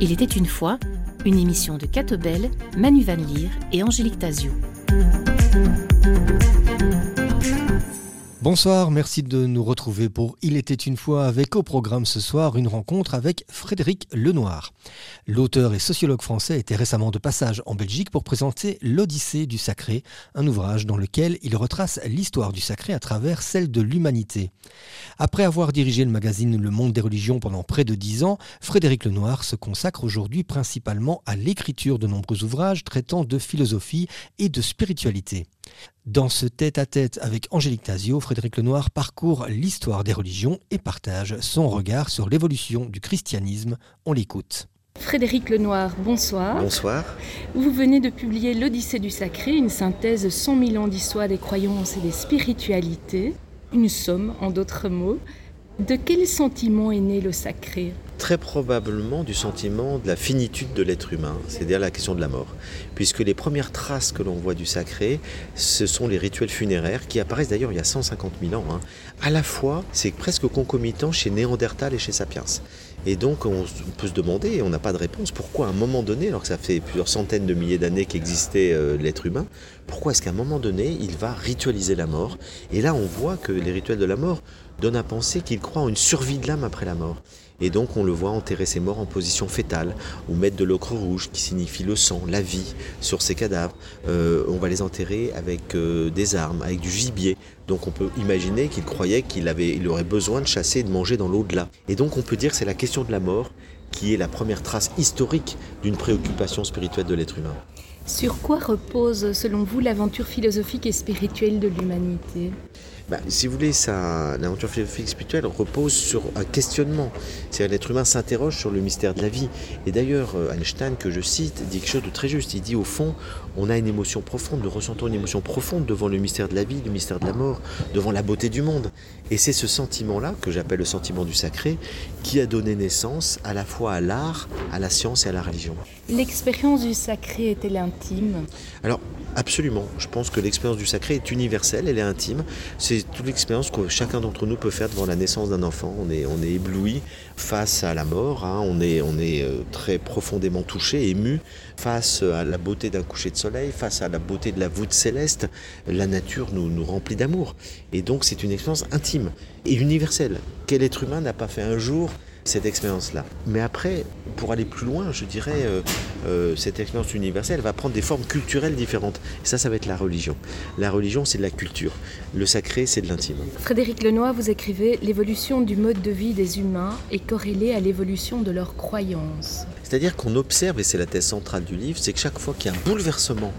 Il était une fois une émission de Catobel, Manu Van Leer et Angélique Tazio. Bonsoir, merci de nous retrouver pour Il était une fois avec au programme ce soir une rencontre avec Frédéric Lenoir. L'auteur et sociologue français était récemment de passage en Belgique pour présenter L'Odyssée du Sacré, un ouvrage dans lequel il retrace l'histoire du sacré à travers celle de l'humanité. Après avoir dirigé le magazine Le Monde des religions pendant près de dix ans, Frédéric Lenoir se consacre aujourd'hui principalement à l'écriture de nombreux ouvrages traitant de philosophie et de spiritualité. Dans ce tête-à-tête avec Angélique Tazio, Frédéric Lenoir parcourt l'histoire des religions et partage son regard sur l'évolution du christianisme. On l'écoute. Frédéric Lenoir, bonsoir. Bonsoir. Vous venez de publier L'Odyssée du Sacré, une synthèse de 100 000 ans d'histoire des croyances et des spiritualités. Une somme, en d'autres mots. De quel sentiment est né le sacré Très probablement du sentiment de la finitude de l'être humain, c'est-à-dire la question de la mort. Puisque les premières traces que l'on voit du sacré, ce sont les rituels funéraires qui apparaissent d'ailleurs il y a 150 000 ans. Hein. À la fois, c'est presque concomitant chez Néandertal et chez Sapiens. Et donc on peut se demander, et on n'a pas de réponse, pourquoi à un moment donné, alors que ça fait plusieurs centaines de milliers d'années qu'existait euh, l'être humain, pourquoi est-ce qu'à un moment donné, il va ritualiser la mort? Et là, on voit que les rituels de la mort donnent à penser qu'il croit en une survie de l'âme après la mort. Et donc on le voit enterrer ses morts en position fétale, ou mettre de l'ocre rouge qui signifie le sang, la vie, sur ses cadavres. Euh, on va les enterrer avec euh, des armes, avec du gibier. Donc on peut imaginer qu'il croyait qu'il aurait besoin de chasser et de manger dans l'au-delà. Et donc on peut dire que c'est la question de la mort qui est la première trace historique d'une préoccupation spirituelle de l'être humain. Sur quoi repose, selon vous, l'aventure philosophique et spirituelle de l'humanité? Bah, si vous voulez, l'aventure philosophique spirituelle repose sur un questionnement. C'est-à-dire l'être humain s'interroge sur le mystère de la vie. Et d'ailleurs, euh, Einstein, que je cite, dit quelque chose de très juste. Il dit au fond, on a une émotion profonde, nous ressentons une émotion profonde devant le mystère de la vie, le mystère de la mort, devant la beauté du monde. Et c'est ce sentiment-là, que j'appelle le sentiment du sacré, qui a donné naissance à la fois à l'art, à la science et à la religion. L'expérience du sacré est-elle intime? Alors, Absolument. Je pense que l'expérience du sacré est universelle, elle est intime. C'est toute l'expérience que chacun d'entre nous peut faire devant la naissance d'un enfant. On est, on est ébloui face à la mort, hein. on est, euh, très profondément touché, ému face à la beauté d'un coucher de soleil, face à la beauté de la voûte céleste. La nature nous, nous remplit d'amour. Et donc c'est une expérience intime et universelle. Quel être humain n'a pas fait un jour cette expérience-là. Mais après, pour aller plus loin, je dirais, euh, euh, cette expérience universelle va prendre des formes culturelles différentes. Et ça, ça va être la religion. La religion, c'est de la culture. Le sacré, c'est de l'intime. Frédéric Lenoir, vous écrivez L'évolution du mode de vie des humains est corrélée à l'évolution de leurs croyances. C'est-à-dire qu'on observe, et c'est la thèse centrale du livre, c'est que chaque fois qu'il y a un bouleversement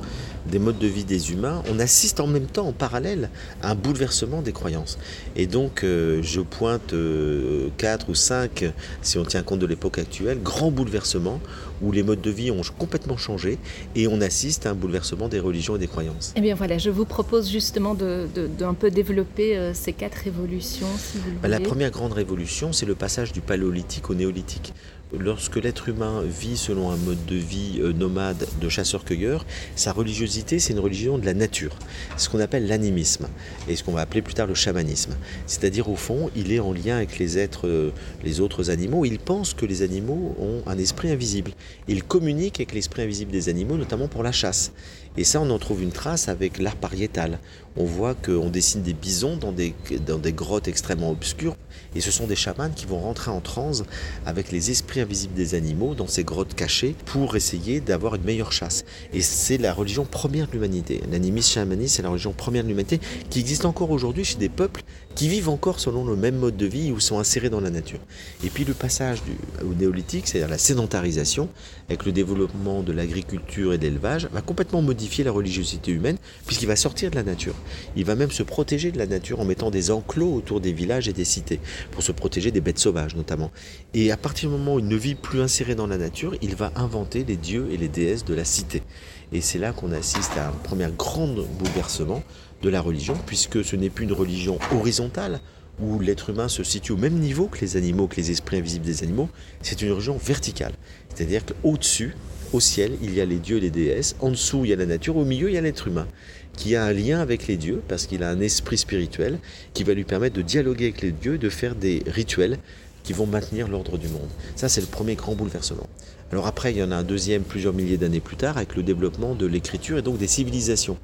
des modes de vie des humains, on assiste en même temps, en parallèle, à un bouleversement des croyances. Et donc, euh, je pointe euh, quatre ou cinq, si on tient compte de l'époque actuelle, grands bouleversements où les modes de vie ont complètement changé et on assiste à un bouleversement des religions et des croyances. Eh bien voilà, je vous propose justement de, un peu développer euh, ces quatre révolutions, si vous La première grande révolution, c'est le passage du paléolithique au néolithique lorsque l'être humain vit selon un mode de vie euh, nomade de chasseur-cueilleur, sa religiosité, c'est une religion de la nature, ce qu'on appelle l'animisme, et ce qu'on va appeler plus tard le chamanisme. C'est-à-dire, au fond, il est en lien avec les euh, les autres animaux, il pense que les animaux ont un esprit invisible. Il communique avec l'esprit invisible des animaux, notamment pour la chasse. Et ça, on en trouve une trace avec l'art pariétal. On voit qu'on dessine des bisons dans des, dans des grottes extrêmement obscures, et ce sont des chamans qui vont rentrer en transe avec les esprits invisibles des animaux dans ces grottes cachées pour essayer d'avoir une meilleure chasse. Et c'est la religion première de l'humanité. L'animisme chamaniste, c'est la religion première de l'humanité qui existe encore aujourd'hui chez des peuples qui vivent encore selon le même mode de vie ou sont insérés dans la nature. Et puis le passage au néolithique, c'est-à-dire la sédentarisation, avec le développement de l'agriculture et de l'élevage, va complètement modifier la religiosité humaine puisqu'il va sortir de la nature. Il va même se protéger de la nature en mettant des enclos autour des villages et des cités pour se protéger des bêtes sauvages notamment. Et à partir du moment où il ne vit plus inséré dans la nature, il va inventer les dieux et les déesses de la cité. Et c'est là qu'on assiste à un premier grand bouleversement de la religion, puisque ce n'est plus une religion horizontale, où l'être humain se situe au même niveau que les animaux, que les esprits invisibles des animaux, c'est une religion verticale. C'est-à-dire qu'au-dessus, au ciel, il y a les dieux et les déesses, en dessous, il y a la nature, au milieu, il y a l'être humain. qui a un lien avec les dieux, parce qu'il a un esprit spirituel qui va lui permettre de dialoguer avec les dieux, de faire des rituels qui vont maintenir l'ordre du monde. Ça, c'est le premier grand bouleversement. Alors après, il y en a un deuxième plusieurs milliers d'années plus tard, avec le développement de l'écriture et donc des civilisations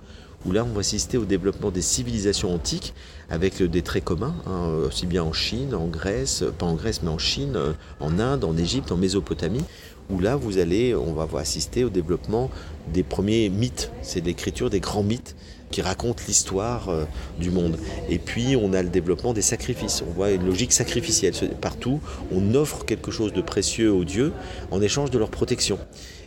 où là on va assister au développement des civilisations antiques avec des traits communs, hein, aussi bien en Chine, en Grèce, pas en Grèce mais en Chine, euh, en Inde, en Égypte, en Mésopotamie, où là vous allez, on va assister au développement des premiers mythes, c'est l'écriture des grands mythes qui racontent l'histoire euh, du monde. Et puis on a le développement des sacrifices, on voit une logique sacrificielle partout, on offre quelque chose de précieux aux dieux en échange de leur protection.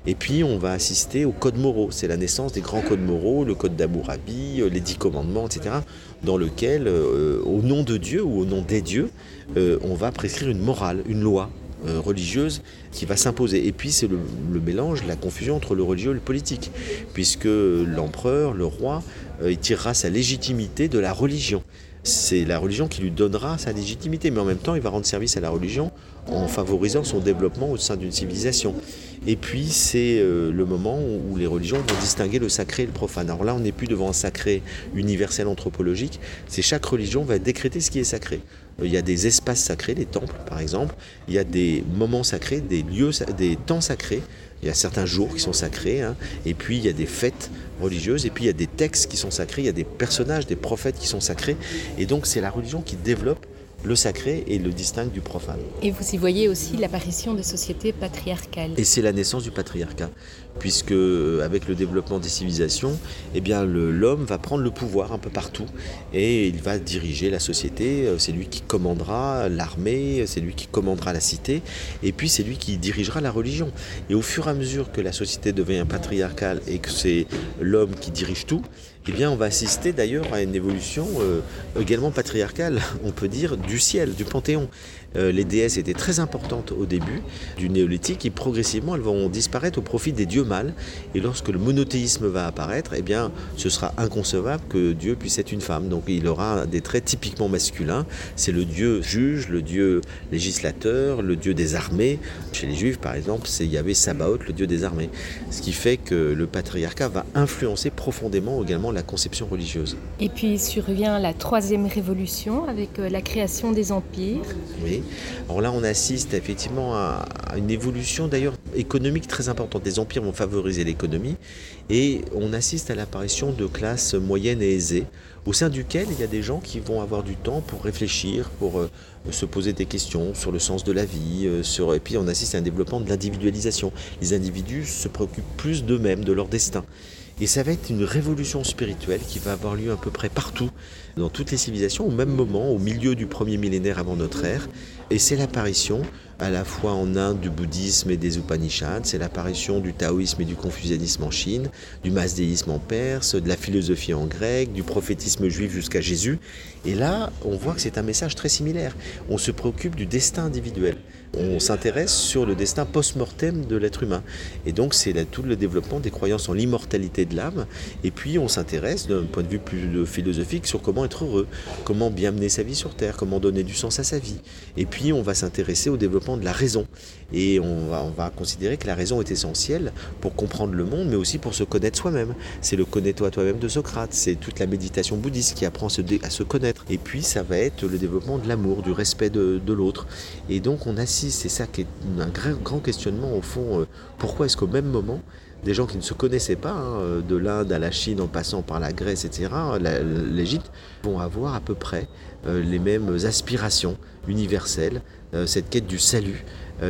Et puis on va assister aux codes moraux, c'est la naissance des grands codes moraux, le code d'Amourabi, euh, les dix commandements, etc., dans lequel, euh, au nom de Dieu ou au nom des dieux, on va prescrire une morale, une loi, religieuse qui va s'imposer. Et puis c'est le, mélange, la confusion entre le religieux et le politique, puisque l'empereur, le roi, euh, il tirera sa légitimité de la religion. C'est la religion qui lui donnera sa légitimité, mais en même temps il va rendre service à la religion en favorisant son développement au sein d'une civilisation. Et puis c'est euh, le moment où les religions vont distinguer le sacré et le profane. Alors là, on n'est plus devant un sacré universel anthropologique, c'est chaque religion va décréter ce qui est sacré. Il y a des espaces sacrés, des temples par exemple, il y a des moments sacrés, des lieux, des temps sacrés, il y a certains jours qui sont sacrés, hein. et puis il y a des fêtes religieuses, et puis il y a des textes qui sont sacrés, il y a des personnages, des prophètes qui sont sacrés, et donc c'est la religion qui développe le sacré et le distingue du profane. Et vous y voyez aussi l'apparition des sociétés patriarcales. Et c'est la naissance du patriarcat, puisque euh, avec le développement des civilisations, eh l'homme va prendre le pouvoir un peu partout et il va diriger la société. Euh, c'est lui qui commandera l'armée, c'est lui qui commandera la cité, et puis c'est lui qui dirigera la religion. Et au fur et à mesure que la société devient patriarcale et que c'est l'homme qui dirige tout, eh bien, on va assister d'ailleurs à une évolution euh, également patriarcale, on peut dire, du ciel, du panthéon. Euh, les déesses étaient très importantes au début du néolithique et progressivement elles vont disparaître au profit des dieux mâles. Et lorsque le monothéisme va apparaître, eh bien, ce sera inconcevable que Dieu puisse être une femme. Donc il aura des traits typiquement masculins. C'est le Dieu juge, le Dieu législateur, le Dieu des armées. Chez les Juifs, par exemple, c'est Yahvé Sabaoth, le Dieu des armées. Ce qui fait que le patriarcat va influencer profondément également la conception religieuse. Et puis survient la troisième révolution avec euh, la création des empires. Oui. Alors là, on assiste effectivement à, une évolution d'ailleurs économique très importante. Les empires vont favoriser l'économie et on assiste à l'apparition de classes moyennes et aisées, au sein duquel il y a des gens qui vont avoir du temps pour réfléchir, pour euh, se poser des questions sur le sens de la vie, euh, et puis on assiste à un développement de l'individualisation. Les individus se préoccupent plus d'eux-mêmes, de leur destin. Et ça va être une révolution spirituelle qui va avoir lieu à peu près partout, dans toutes les civilisations, au même moment, au milieu du premier millénaire avant notre ère. Et c'est l'apparition à la fois en Inde du bouddhisme et des Upanishads, c'est l'apparition du taoïsme et du confucianisme en Chine, du masdéisme en Perse, de la philosophie en grec, du prophétisme juif jusqu'à Jésus. Et là, on voit que c'est un message très similaire. On se préoccupe du destin individuel on s'intéresse sur le destin post-mortem de l'être humain. Et donc c'est tout le développement des croyances en l'immortalité de l'âme. Et puis on s'intéresse d'un point de vue plus philosophique sur comment être heureux, comment bien mener sa vie sur Terre, comment donner du sens à sa vie. Et puis on va s'intéresser au développement de la raison. Et on va, on va considérer que la raison est essentielle pour comprendre le monde, mais aussi pour se connaître soi-même. C'est le connais-toi toi-même de Socrate, c'est toute la méditation bouddhiste qui apprend à se, connaître. Et puis ça va être le développement de l'amour, du respect de, de l'autre. Et donc on assiste c'est ça qui est un grand questionnement au fond. Euh, pourquoi est-ce qu'au même moment, des gens qui ne se connaissaient pas, hein, euh, de l'Inde à la Chine en passant par la Grèce, etc., l'Égypte, vont avoir à peu près euh, les mêmes aspirations universelles, cette quête du salut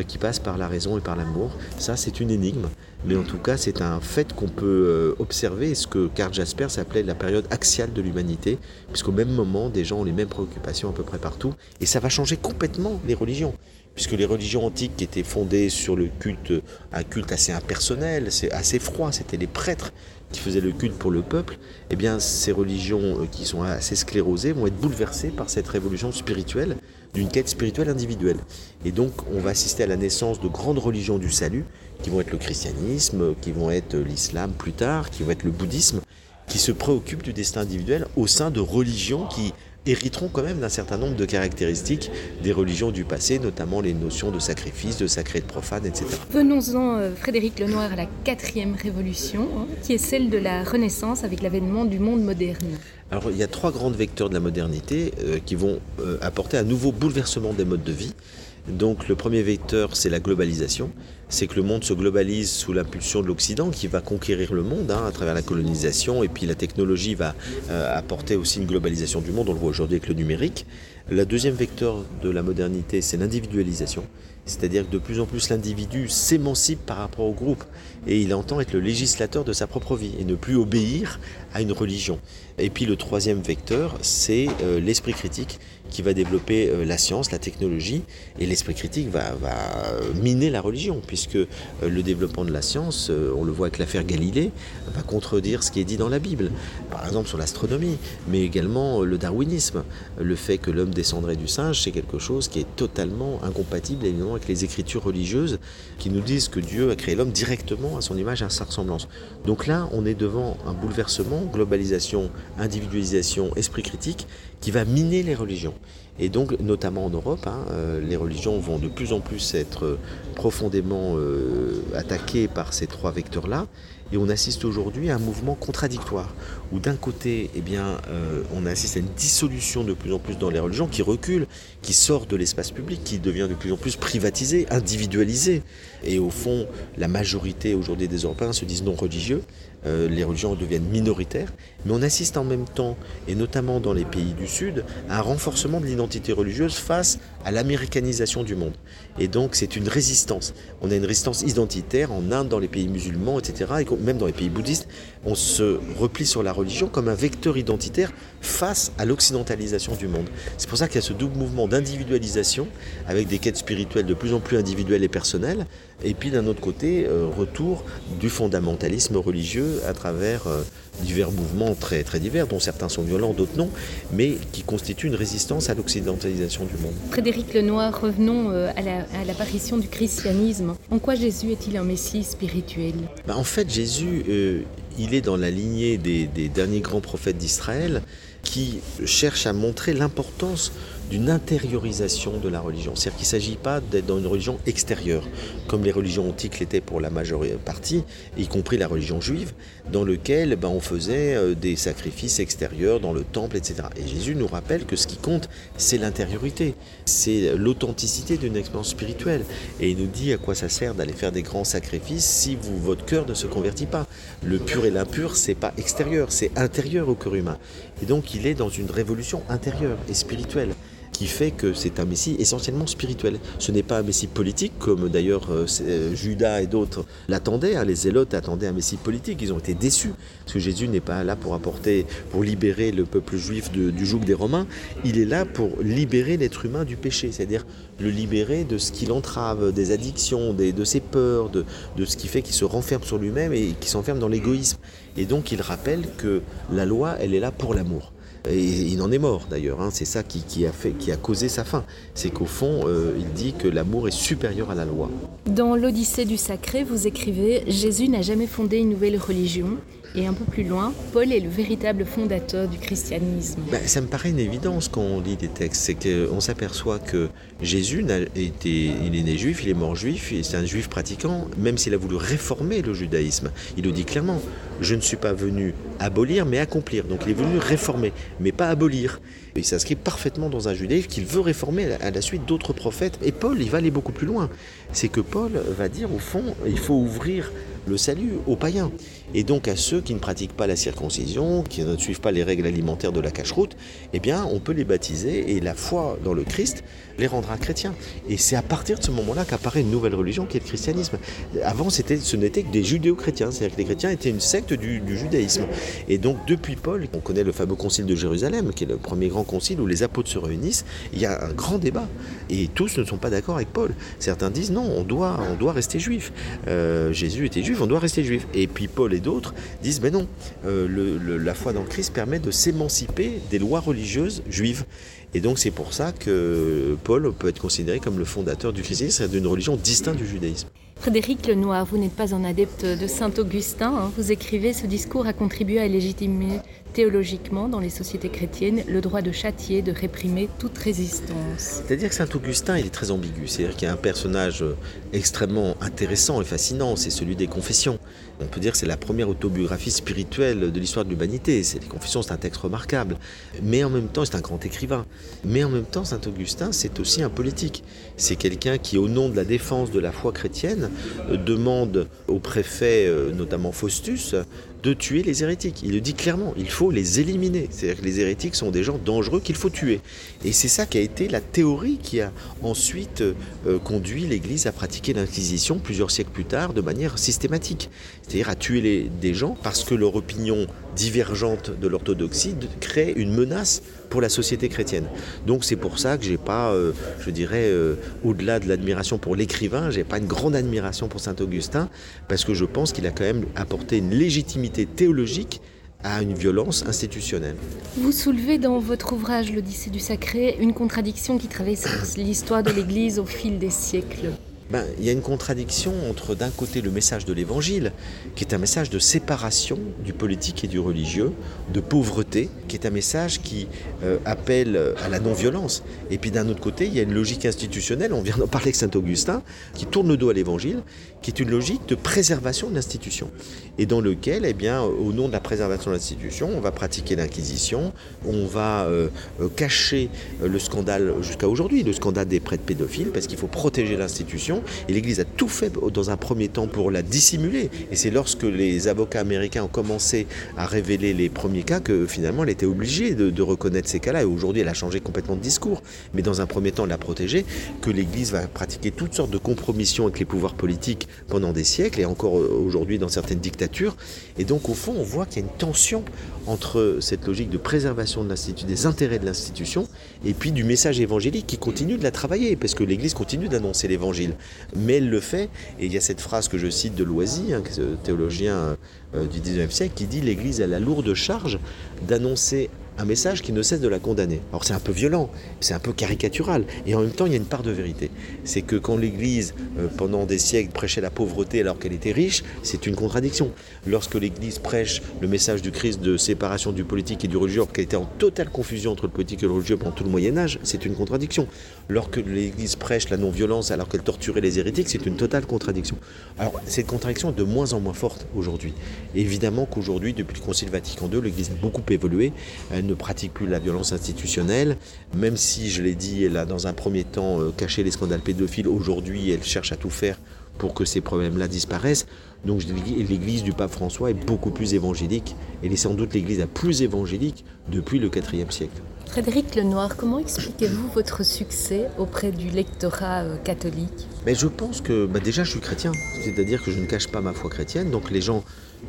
qui passe par la raison et par l'amour. Ça, c'est une énigme, mais en tout cas, c'est un fait qu'on peut observer, ce que Karl Jasper s'appelait la période axiale de l'humanité, puisqu'au même moment, des gens ont les mêmes préoccupations à peu près partout, et ça va changer complètement les religions. Puisque les religions antiques qui étaient fondées sur le culte, un culte assez impersonnel, assez froid, c'était les prêtres qui faisaient le culte pour le peuple, eh bien ces religions euh, qui sont assez sclérosées vont être bouleversées par cette révolution spirituelle, d'une quête spirituelle individuelle. Et donc on va assister à la naissance de grandes religions du salut, qui vont être le christianisme, qui vont être l'islam plus tard, qui vont être le bouddhisme, qui se préoccupent du destin individuel au sein de religions qui hériteront quand même d'un certain nombre de caractéristiques des religions du passé, notamment les notions de sacrifice, de sacré, de profane, etc. Venons-en, euh, Frédéric Lenoir, à la quatrième révolution, hein, qui est celle de la Renaissance avec l'avènement du monde moderne. Alors il y a trois grands vecteurs de la modernité euh, qui vont euh, apporter un nouveau bouleversement des modes de vie. Donc le premier vecteur, c'est la globalisation. C'est que le monde se globalise sous l'impulsion de l'Occident qui va conquérir le monde hein, à travers la colonisation et puis la technologie va euh, apporter aussi une globalisation du monde. On le voit aujourd'hui avec le numérique. Le deuxième vecteur de la modernité, c'est l'individualisation. C'est-à-dire que de plus en plus l'individu s'émancipe par rapport au groupe et il entend être le législateur de sa propre vie et ne plus obéir à une religion. Et puis le troisième vecteur, c'est euh, l'esprit critique qui va développer euh, la science, la technologie, et l'esprit critique va, miner la religion, puisque euh, le développement de la science, on le voit avec l'affaire Galilée, va contredire ce qui est dit dans la Bible, par exemple sur l'astronomie, mais également le darwinisme, le fait que l'homme descendrait du singe, c'est quelque chose qui est totalement incompatible évidemment avec les écritures religieuses qui nous disent que Dieu a créé l'homme directement à son image à sa ressemblance. Donc là, on est devant un bouleversement, globalisation, individualisation, esprit critique, qui va miner les religions. Et donc, notamment en Europe, hein, euh, les religions vont de plus en plus être profondément euh, attaquées par ces trois vecteurs-là. Et on assiste aujourd'hui à un mouvement contradictoire, où d'un côté, eh euh, on assiste à une dissolution de plus en plus dans les religions qui recule, qui sort de l'espace public, qui devient de plus en plus privatisé, individualisé. Et au fond, la majorité aujourd'hui des Européens se disent non religieux. Euh, les religions deviennent minoritaires, mais on assiste en même temps, et notamment dans les pays du Sud, à un renforcement de l'identité religieuse face à l'américanisation du monde. Et donc c'est une résistance. On a une résistance identitaire en Inde, dans les pays musulmans, etc., et même dans les pays bouddhistes, on se replie sur la religion comme un vecteur identitaire face à l'occidentalisation du monde. C'est pour ça qu'il y a ce double mouvement d'individualisation, avec des quêtes spirituelles de plus en plus individuelles et personnelles, et puis d'un autre côté, euh, retour du fondamentalisme religieux à travers euh, divers mouvements très, très divers, dont certains sont violents, d'autres non, mais qui constituent une résistance à l'occidentalisation du monde. Frédéric Lenoir, revenons euh, à l'apparition du christianisme. En quoi Jésus est-il un messie spirituel? Bah, En fait, Jésus, il est dans la lignée des, derniers grands prophètes d'Israël qui cherchent à montrer l'importance d'une intériorisation de la religion. C'est-à-dire qu'il ne s'agit pas d'être dans une religion extérieure, comme les religions antiques l'étaient pour la majorité partie, y compris la religion juive, dans lequel ben, on faisait euh, des sacrifices extérieurs dans le temple, etc. Et Jésus nous rappelle que ce qui compte, c'est l'intériorité, c'est l'authenticité d'une expérience spirituelle. Et il nous dit à quoi ça sert d'aller faire des grands sacrifices si votre cœur ne se convertit pas. Le pur et l'impur, c'est pas extérieur, c'est intérieur au cœur humain. Et donc il est dans une révolution intérieure et spirituelle qui fait que c'est un Messie essentiellement spirituel. Ce n'est pas un Messie politique, comme d'ailleurs euh, euh, Judas et d'autres l'attendaient. Hein. Les zélotes attendaient un Messie politique. Ils ont été déçus, parce que Jésus n'est pas là pour apporter, pour libérer le peuple juif du joug des Romains. Il est là pour libérer l'être humain du péché, c'est-à-dire le libérer de ce qui l'entrave, des addictions, de ses peurs, de, de ce qui fait qu'il se renferme sur lui-même et qu'il s'enferme dans l'égoïsme. Et donc il rappelle que la loi, elle est là pour l'amour. Il en est mort d'ailleurs, hein. c'est ça qui, a fait, qui a causé sa fin. C'est qu'au fond, euh, il dit que l'amour est supérieur à la loi. Dans l'Odyssée du Sacré, vous écrivez Jésus n'a jamais fondé une nouvelle religion, et un peu plus loin, Paul est le véritable fondateur du christianisme. Ben, ça me paraît une évidence quand on lit des textes. C'est qu'on s'aperçoit que Jésus a été, il est né juif, il est mort juif, c'est un juif pratiquant, même s'il a voulu réformer le judaïsme. Il le dit clairement Je ne suis pas venu abolir, mais accomplir. Donc il est venu réformer, mais pas abolir. Il s'inscrit parfaitement dans un judaïsme qu'il veut réformer à la suite d'autres prophètes. Et Paul, il va aller beaucoup plus loin. C'est que Paul va dire, au fond, il faut ouvrir le salut aux païens. Et donc à ceux qui ne pratiquent pas la circoncision, qui ne suivent pas les règles alimentaires de la cache-route, eh bien on peut les baptiser et la foi dans le Christ les rendra chrétiens. Et c'est à partir de ce moment-là qu'apparaît une nouvelle religion qui est le christianisme. Avant c'était, ce n'était que des judéo-chrétiens, c'est-à-dire que les chrétiens étaient une secte du, judaïsme. Et donc depuis Paul, on connaît le fameux concile de Jérusalem, qui est le premier grand concile où les apôtres se réunissent, il y a un grand débat. Et tous ne sont pas d'accord avec Paul. Certains disent non, on doit, on doit rester juif. Euh, Jésus était juif, on doit rester juif. Et puis Paul et d'autres disent mais non, euh, la foi dans le Christ permet de s'émanciper des lois religieuses juives. Et donc c'est pour ça que Paul peut être considéré comme le fondateur du christianisme, c'est d'une religion distincte du judaïsme. Frédéric Lenoir, vous n'êtes pas un adepte de Saint Augustin. Hein. Vous écrivez ce discours a contribué à légitimer théologiquement dans les sociétés chrétiennes le droit de châtier, de réprimer toute résistance. C'est-à-dire que Saint Augustin, il est très ambigu. C'est-à-dire qu'il y a un personnage euh, extrêmement intéressant et fascinant, c'est celui des confessions. On peut dire que c'est la première autobiographie spirituelle de l'histoire de l'humanité. Les confessions, c'est un texte remarquable. Mais en même temps, c'est un grand écrivain. Mais en même temps, Saint Augustin, c'est aussi un politique. C'est quelqu'un qui, au nom de la défense de la foi chrétienne, euh, demande au préfet, euh, notamment Faustus, de tuer les hérétiques. Il le dit clairement, il faut les éliminer. C'est-à-dire que les hérétiques sont des gens dangereux qu'il faut tuer. Et c'est ça qui a été la théorie qui a ensuite euh, conduit l'Église à pratiquer l'Inquisition plusieurs siècles plus tard de manière systématique. C'est-à-dire à tuer les, des gens parce que leur opinion divergente de l'orthodoxie crée une menace pour la société chrétienne. Donc c'est pour ça que j'ai pas, euh, je dirais, euh, au-delà de l'admiration pour l'écrivain, j'ai pas une grande admiration pour saint Augustin, parce que je pense qu'il a quand même apporté une légitimité théologique à une violence institutionnelle. Vous soulevez dans votre ouvrage L'Odyssée du Sacré une contradiction qui traverse l'histoire de l'Église au fil des siècles. Ben, il y a une contradiction entre d'un côté le message de l'évangile, qui est un message de séparation du politique et du religieux, de pauvreté, qui est un message qui euh, appelle à la non-violence. Et puis d'un autre côté, il y a une logique institutionnelle, on vient d'en parler avec saint Augustin, qui tourne le dos à l'évangile, qui est une logique de préservation de l'institution. Et dans lequel, eh bien, au nom de la préservation de l'institution, on va pratiquer l'inquisition, on va euh, euh cacher le scandale jusqu'à aujourd'hui, le scandale des prêtres pédophiles, parce qu'il faut protéger l'institution et l'Église a tout fait dans un premier temps pour la dissimuler. Et c'est lorsque les avocats américains ont commencé à révéler les premiers cas que finalement elle était obligée de, reconnaître ces cas-là. Et aujourd'hui, elle a changé complètement de discours. Mais dans un premier temps, elle l'a protégée, que l'Église va pratiquer toutes sortes de compromissions avec les pouvoirs politiques pendant des siècles, et encore euh, aujourd'hui dans certaines dictatures. Et donc, au fond, on voit qu'il y a une tension entre cette logique de préservation de l'institut, des intérêts de l'institution, et puis du message évangélique qui continue de la travailler, parce que l'Église continue d'annoncer l'Évangile mais elle le fait. Et il y a cette phrase que je cite de Loisy, hein, ce théologien euh, du 19e siècle, qui dit L'Église a la lourde charge d'annoncer un message qui ne cesse de la condamner. Alors c'est un peu violent, c'est un peu caricatural, et en même temps il y a une part de vérité. C'est que quand l'Église, euh, pendant des siècles, prêchait la pauvreté alors qu'elle était riche, c'est une contradiction. Lorsque l'Église prêche le message du Christ de séparation du politique et du religieux, alors qu'elle était en totale confusion entre le politique et le religieux pendant tout le Moyen Âge, c'est une contradiction. Lorsque l'Église prêche la non-violence alors qu'elle torturait les hérétiques, c'est une totale contradiction. Alors cette contradiction est de moins en moins forte aujourd'hui. Évidemment qu'aujourd'hui, depuis le Concile Vatican II, l'Église a beaucoup évolué ne pratique plus la violence institutionnelle, même si, je l'ai dit, elle a dans un premier temps euh, caché les scandales pédophiles, aujourd'hui elle cherche à tout faire pour que ces problèmes-là disparaissent. Donc l'église du pape François est beaucoup plus évangélique, elle est sans doute l'église la plus évangélique depuis le IVe siècle. Frédéric Lenoir, comment expliquez-vous votre succès auprès du lectorat euh, catholique? Mais Je pense que bah, déjà je suis chrétien, c'est-à-dire que je ne cache pas ma foi chrétienne, donc les gens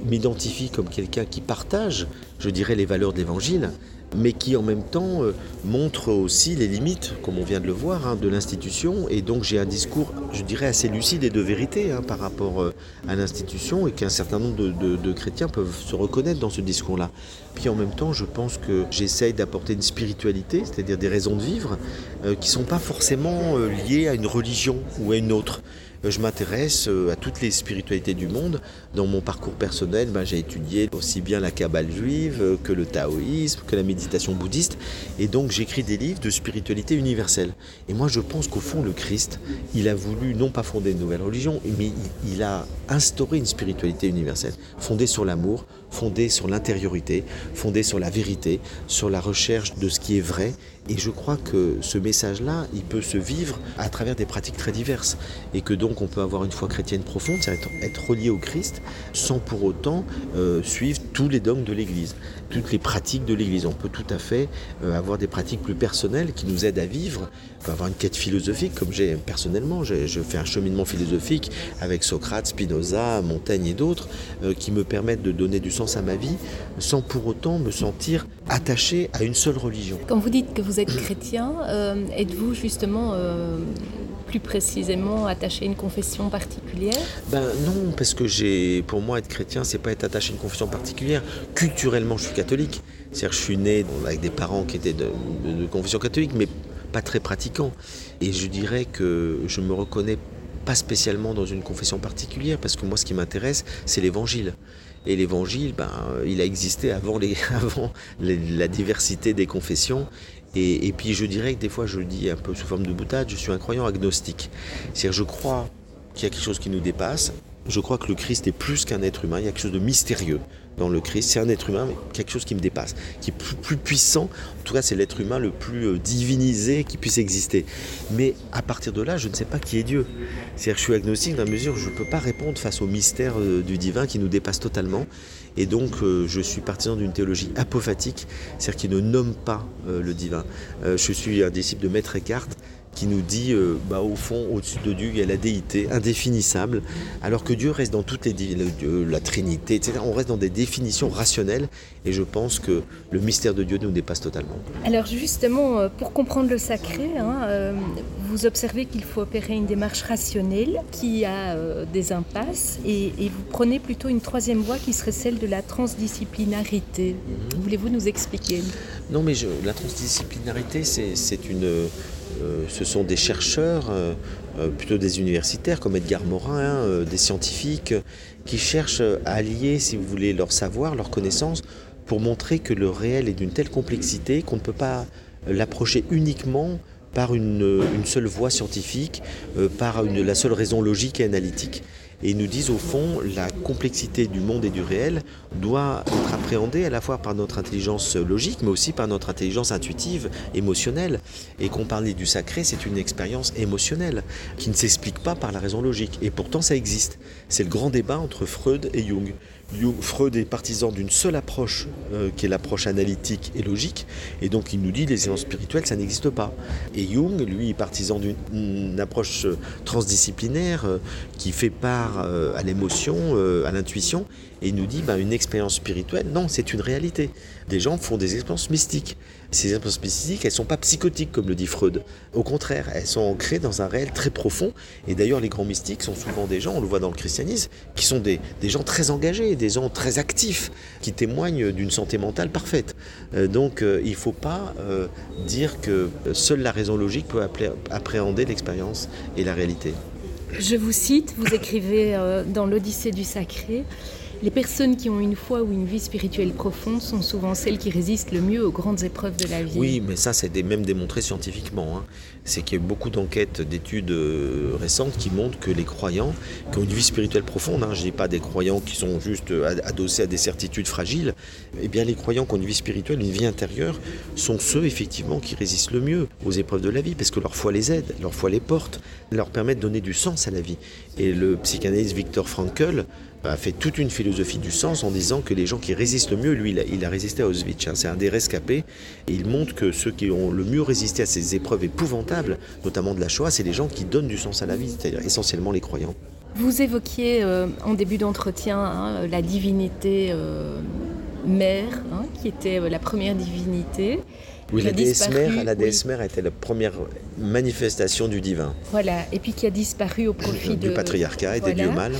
m'identifient comme quelqu'un qui partage, je dirais, les valeurs d'évangile mais qui en même temps euh, montre aussi les limites, comme on vient de le voir, hein, de l'institution. Et donc j'ai un discours, je dirais, assez lucide et de vérité hein, par rapport euh, à l'institution et qu'un certain nombre de, chrétiens peuvent se reconnaître dans ce discours-là. Puis en même temps, je pense que j'essaye d'apporter une spiritualité, c'est-à-dire des raisons de vivre, euh, qui ne sont pas forcément liées à une religion ou à une autre je m'intéresse euh, à toutes les spiritualités du monde. Dans mon parcours personnel, ben, j'ai étudié aussi bien la Kabbale juive euh, que le taoïsme, que la méditation bouddhiste. Et donc j'écris des livres de spiritualité universelle. Et moi je pense qu'au fond, le Christ, il a voulu non pas fonder une nouvelle religion, mais il a instauré une spiritualité universelle, fondée sur l'amour, fondée sur l'intériorité, fondée sur la vérité, sur la recherche de ce qui est vrai et je crois que ce message-là, il peut se vivre à travers des pratiques très diverses. Et que donc on peut avoir une foi chrétienne profonde, c'est-à-dire être relié au Christ, sans pour autant euh, suivre tous les dogmes de l'Église, toutes les pratiques de l'Église. On peut tout à fait euh, avoir des pratiques plus personnelles qui nous aident à vivre. On peut avoir une quête philosophique, comme j'ai personnellement. Je fais un cheminement philosophique avec Socrate, Spinoza, Montaigne et d'autres, euh, qui me permettent de donner du sens à ma vie, sans pour autant me sentir attaché à une seule religion. Quand vous dites que vous êtes chrétien, euh, êtes-vous justement plus précisément attaché à une confession particulière Ben non, parce que j'ai, pour moi, être chrétien, c'est pas être attaché à une confession particulière. Culturellement, je suis catholique. C'est-à-dire que je suis né avec des parents qui étaient de, confession catholique, mais pas très pratiquants. Et je dirais que je me reconnais pas spécialement dans une confession particulière, parce que moi, ce qui m'intéresse, c'est l'évangile. Et l'évangile, ben, il a existé avant la diversité des confessions. Et, puis je dirais que des fois, je le dis un peu sous forme de boutade, je suis un croyant agnostique. C'est-à-dire, je crois qu'il y a quelque chose qui nous dépasse. Je crois que le Christ est plus qu'un être humain, il y a quelque chose de mystérieux dans le Christ. C'est un être humain, mais quelque chose qui me dépasse, qui est plus, puissant. En tout cas, c'est l'être humain le plus euh, divinisé qui puisse exister. Mais à partir de là, je ne sais pas qui est Dieu. C'est-à-dire que je suis agnostique dans la mesure où je ne peux pas répondre face au mystère euh, du divin qui nous dépasse totalement. Et donc, euh, je suis partisan d'une théologie apophatique, c'est-à-dire qui ne nomme pas le divin. je suis un disciple de Maître Eckhart qui nous dit, euh, bah, au fond, au-dessus de Dieu, il y a la déité indéfinissable, alors que Dieu reste dans toutes les la Trinité, etc. On reste dans des définitions rationnelles, et je pense que le mystère de Dieu nous dépasse totalement. Alors justement, euh, pour comprendre le sacré, hein, euh, vous observez qu'il faut opérer une démarche rationnelle qui a des impasses, et, vous prenez plutôt une troisième voie qui serait celle de la transdisciplinarité. Mhm. Voulez-vous nous expliquer? Non, mais la transdisciplinarité, euh, ce sont des chercheurs, euh, euh, plutôt des universitaires comme Edgar Morin, hein, des scientifiques, qui cherchent à allier, si vous voulez, leur savoir, leur connaissance, pour montrer que le réel est d'une telle complexité qu'on ne peut pas l'approcher uniquement par une, seule voie scientifique, par la seule raison logique et analytique. Et nous disent au fond, la complexité du monde et du réel doit être appréhendée à la fois par notre intelligence logique, mais aussi par notre intelligence intuitive, émotionnelle. Et qu'on parlait du sacré, c'est une expérience émotionnelle qui ne s'explique pas par la raison logique. Et pourtant, ça existe. C'est le grand débat entre Freud et Jung. Freud est partisan d'une seule approche, euh, qui est l'approche analytique et logique, et donc il nous dit les séances spirituelles, ça n'existe pas. Et Jung, lui, est partisan d'une approche euh, transdisciplinaire euh, qui fait part à l'émotion, à l'intuition, et il nous dit ben, une expérience spirituelle, non, c'est une réalité. Des gens font des expériences mystiques. Ces expériences mystiques, elles ne sont pas psychotiques, comme le dit Freud. Au contraire, elles sont ancrées dans un réel très profond. Et d'ailleurs, les grands mystiques sont souvent des gens, on le voit dans le christianisme, qui sont des, gens très engagés, des gens très actifs, qui témoignent d'une santé mentale parfaite. Euh, donc, euh, il ne faut pas euh, dire que seule la raison logique peut appréhender l'expérience et la réalité. Je vous cite, vous écrivez dans l'Odyssée du Sacré, les personnes qui ont une foi ou une vie spirituelle profonde sont souvent celles qui résistent le mieux aux grandes épreuves de la vie. Oui, mais ça, c'est même démontré scientifiquement. Hein. C'est qu'il y a eu beaucoup d'enquêtes, d'études euh, récentes qui montrent que les croyants qui ont une vie spirituelle profonde, hein, je ne dis pas des croyants qui sont juste euh, adossés à des certitudes fragiles, eh bien les croyants qui ont une vie spirituelle, une vie intérieure, sont ceux effectivement qui résistent le mieux aux épreuves de la vie, parce que leur foi les aide, leur foi les porte, leur permet de donner du sens à la vie. Et le psychanalyste Viktor Frankl a fait toute une philosophie du sens en disant que les gens qui résistent le mieux, lui, il a, résisté à Auschwitz, hein, c'est un des rescapés, et il montre que ceux qui ont le mieux résisté à ces épreuves épouvantables, notamment de la Shoah, c'est les gens qui donnent du sens à la vie, c'est-à-dire essentiellement les croyants. Vous évoquiez euh, en début d'entretien hein, la divinité euh, mère, hein, qui était euh, la première divinité. Oui, la déesse, mère, la déesse mère était la première manifestation du divin. Voilà, et puis qui a disparu au profit du patriarcat et des dieux mâles.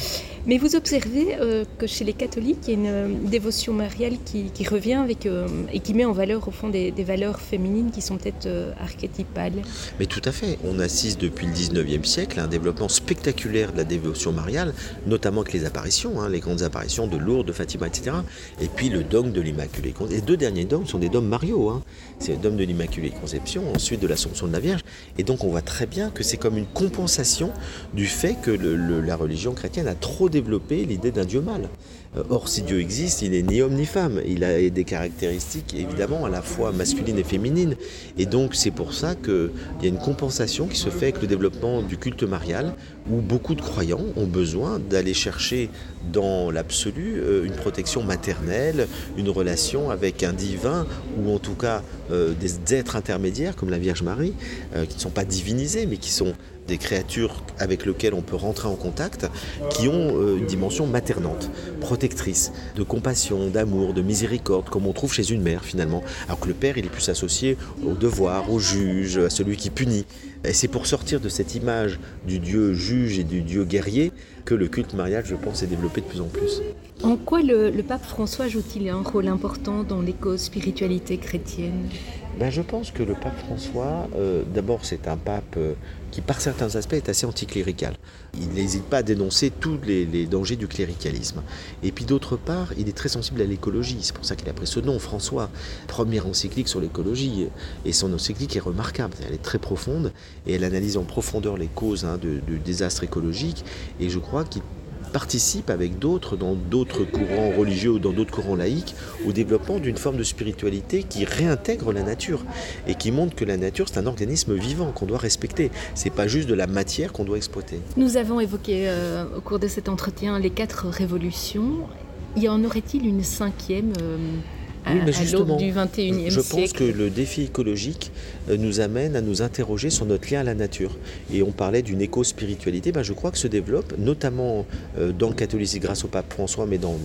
Mais vous observez euh, que chez les catholiques, il y a une euh, dévotion mariale qui, revient avec, euh, et qui met en valeur, au fond, des, valeurs féminines qui sont peut-être archétypales. Mais tout à fait. On assiste depuis le 19e siècle à un développement spectaculaire de la dévotion mariale, notamment avec les apparitions, hein, les grandes apparitions de Lourdes, de Fatima, etc. Et puis le dogme de l'Immaculée Les deux derniers dogmes sont des dogmes mariaux. Hein. C'est le dogme de l'Immaculée Conception, ensuite de l'Assomption de la Vierge. Et donc on voit très bien que c'est comme une compensation du fait que la religion chrétienne a trop développer l'idée d'un Dieu mâle. Euh, or, si Dieu existe, il n'est ni homme ni femme. Il a des caractéristiques évidemment à la fois masculines et féminines. Et donc, c'est pour ça qu'il y a une compensation qui se fait avec le développement du culte marial, où beaucoup de croyants ont besoin d'aller chercher dans l'absolu euh, une protection maternelle, une relation avec un divin, ou en tout cas euh, des êtres intermédiaires comme la Vierge Marie, qui ne sont pas divinisés, mais qui sont des créatures avec lesquelles on peut rentrer en contact, qui ont euh, une dimension maternante, protectrice, de compassion, d'amour, de miséricorde, comme on trouve chez une mère finalement. Alors que le père, il est plus associé au devoir, au juge, à celui qui punit. Et c'est pour sortir de cette image du Dieu juge et du Dieu guerrier que le culte mariage, je pense, est développé de plus en plus. En quoi le, pape François joue-t-il un rôle important dans l'éco-spiritualité chrétienne? Ben, Je pense que le pape François, euh, d'abord c'est un pape euh, qui par certains aspects est assez anticlérical. Il n'hésite pas à dénoncer tous les, dangers du cléricalisme. Et puis d'autre part, il est très sensible à l'écologie. C'est pour ça qu'il a pris ce nom, François. Première encyclique sur l'écologie. Et son encyclique est remarquable. Elle est très profonde et elle analyse en profondeur les causes hein, du désastre écologique. Et je crois qu'il participe avec d'autres, dans d'autres courants religieux ou dans d'autres courants laïques, au développement d'une forme de spiritualité qui réintègre la nature et qui montre que la nature c'est un organisme vivant qu'on doit respecter. C'est pas juste de la matière qu'on doit exploiter. Nous avons évoqué euh, au cours de cet entretien les quatre révolutions. Y en aurait-il une cinquième euh, oui, mais justement, du 21e je pense que le défi écologique euh, nous amène à nous interroger sur notre lien à la nature. Et on parlait d'une éco-spiritualité, ben je crois que se développe, notamment euh, dans le catholicisme grâce au pape François, mais dans,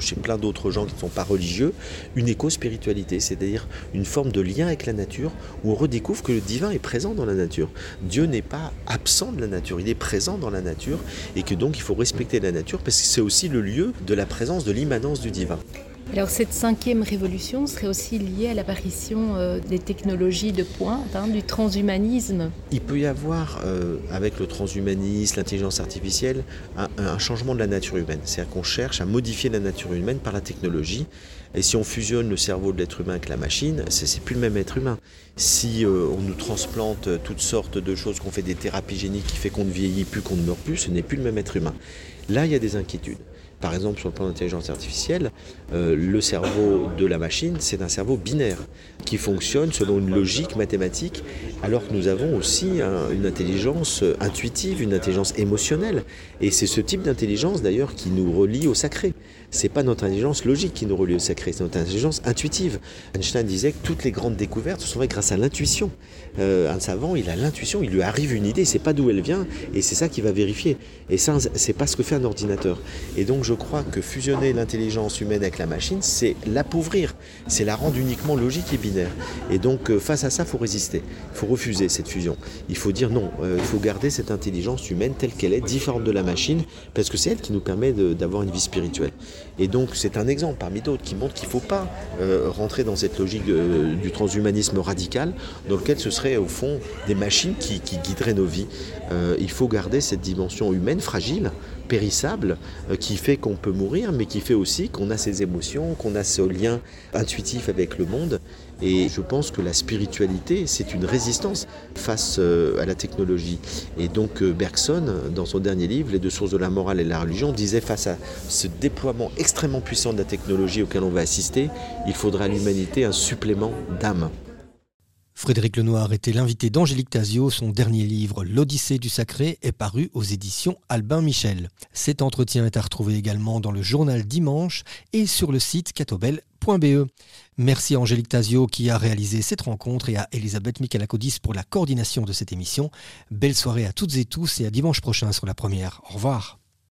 chez plein d'autres gens qui ne sont pas religieux, une éco-spiritualité, c'est-à-dire une forme de lien avec la nature où on redécouvre que le divin est présent dans la nature. Dieu n'est pas absent de la nature, il est présent dans la nature et que donc il faut respecter la nature parce que c'est aussi le lieu de la présence, de l'immanence du divin. Alors cette cinquième révolution serait aussi liée à l'apparition euh, des technologies de pointe, hein, du transhumanisme. Il peut y avoir, euh, avec le transhumanisme, l'intelligence artificielle, un, changement de la nature humaine. C'est-à-dire qu'on cherche à modifier la nature humaine par la technologie. Et si on fusionne le cerveau de l'être humain avec la machine, c'est plus le même être humain. Si euh, on nous transplante toutes sortes de choses, qu'on fait des thérapies géniques qui fait qu'on ne vieillit plus, qu'on ne meurt plus, ce n'est plus le même être humain. Là, il y a des inquiétudes. Par exemple, sur le plan d'intelligence artificielle, euh, le cerveau de la machine, c'est un cerveau binaire qui fonctionne selon une logique mathématique, alors que nous avons aussi une intelligence intuitive, une intelligence émotionnelle. Et c'est ce type d'intelligence d'ailleurs qui nous relie au sacré. C'est pas notre intelligence logique qui nous relie au sacré, c'est notre intelligence intuitive. Einstein disait que toutes les grandes découvertes se sont grâce à l'intuition. Euh, un savant, il a l'intuition, il lui arrive une idée, il sait pas d'où elle vient, et c'est ça qu'il va vérifier. Et ça, c'est pas ce que fait un ordinateur. Et donc, je crois que fusionner l'intelligence humaine avec la machine, c'est l'appauvrir, c'est la rendre uniquement logique et binaire. Et donc, euh, face à ça, il faut résister, il faut refuser cette fusion. Il faut dire non, euh, il faut garder cette intelligence humaine telle qu'elle est, différente de la machine, parce que c'est elle qui nous permet d'avoir une vie spirituelle. Et donc, c'est un exemple parmi d'autres qui montre qu'il ne faut pas euh, rentrer dans cette logique du transhumanisme radical, dans lequel ce serait au fond des machines qui, guideraient nos vies. il faut garder cette dimension humaine fragile, périssable, qui fait qu'on peut mourir, mais qui fait aussi qu'on a ses émotions, qu'on a ce lien intuitif avec le monde. Et je pense que la spiritualité, c'est une résistance face euh, à la technologie. Et donc euh, Bergson, dans son dernier livre, Les deux sources de la morale et de la religion, disait face à ce déploiement extrêmement puissant de la technologie auquel on va assister, il faudra à l'humanité un supplément d'âme. Frédéric Lenoir était l'invité d'Angélique Tasio. Son dernier livre, L'Odyssée du Sacré, est paru aux éditions Albin Michel. Cet entretien est à retrouver également dans le journal Dimanche et sur le site Merci à Angélique Tasio qui a réalisé cette rencontre et à Elisabeth Michalakodis pour la coordination de cette émission. Belle soirée à toutes et tous et à dimanche prochain sur la première. Au revoir.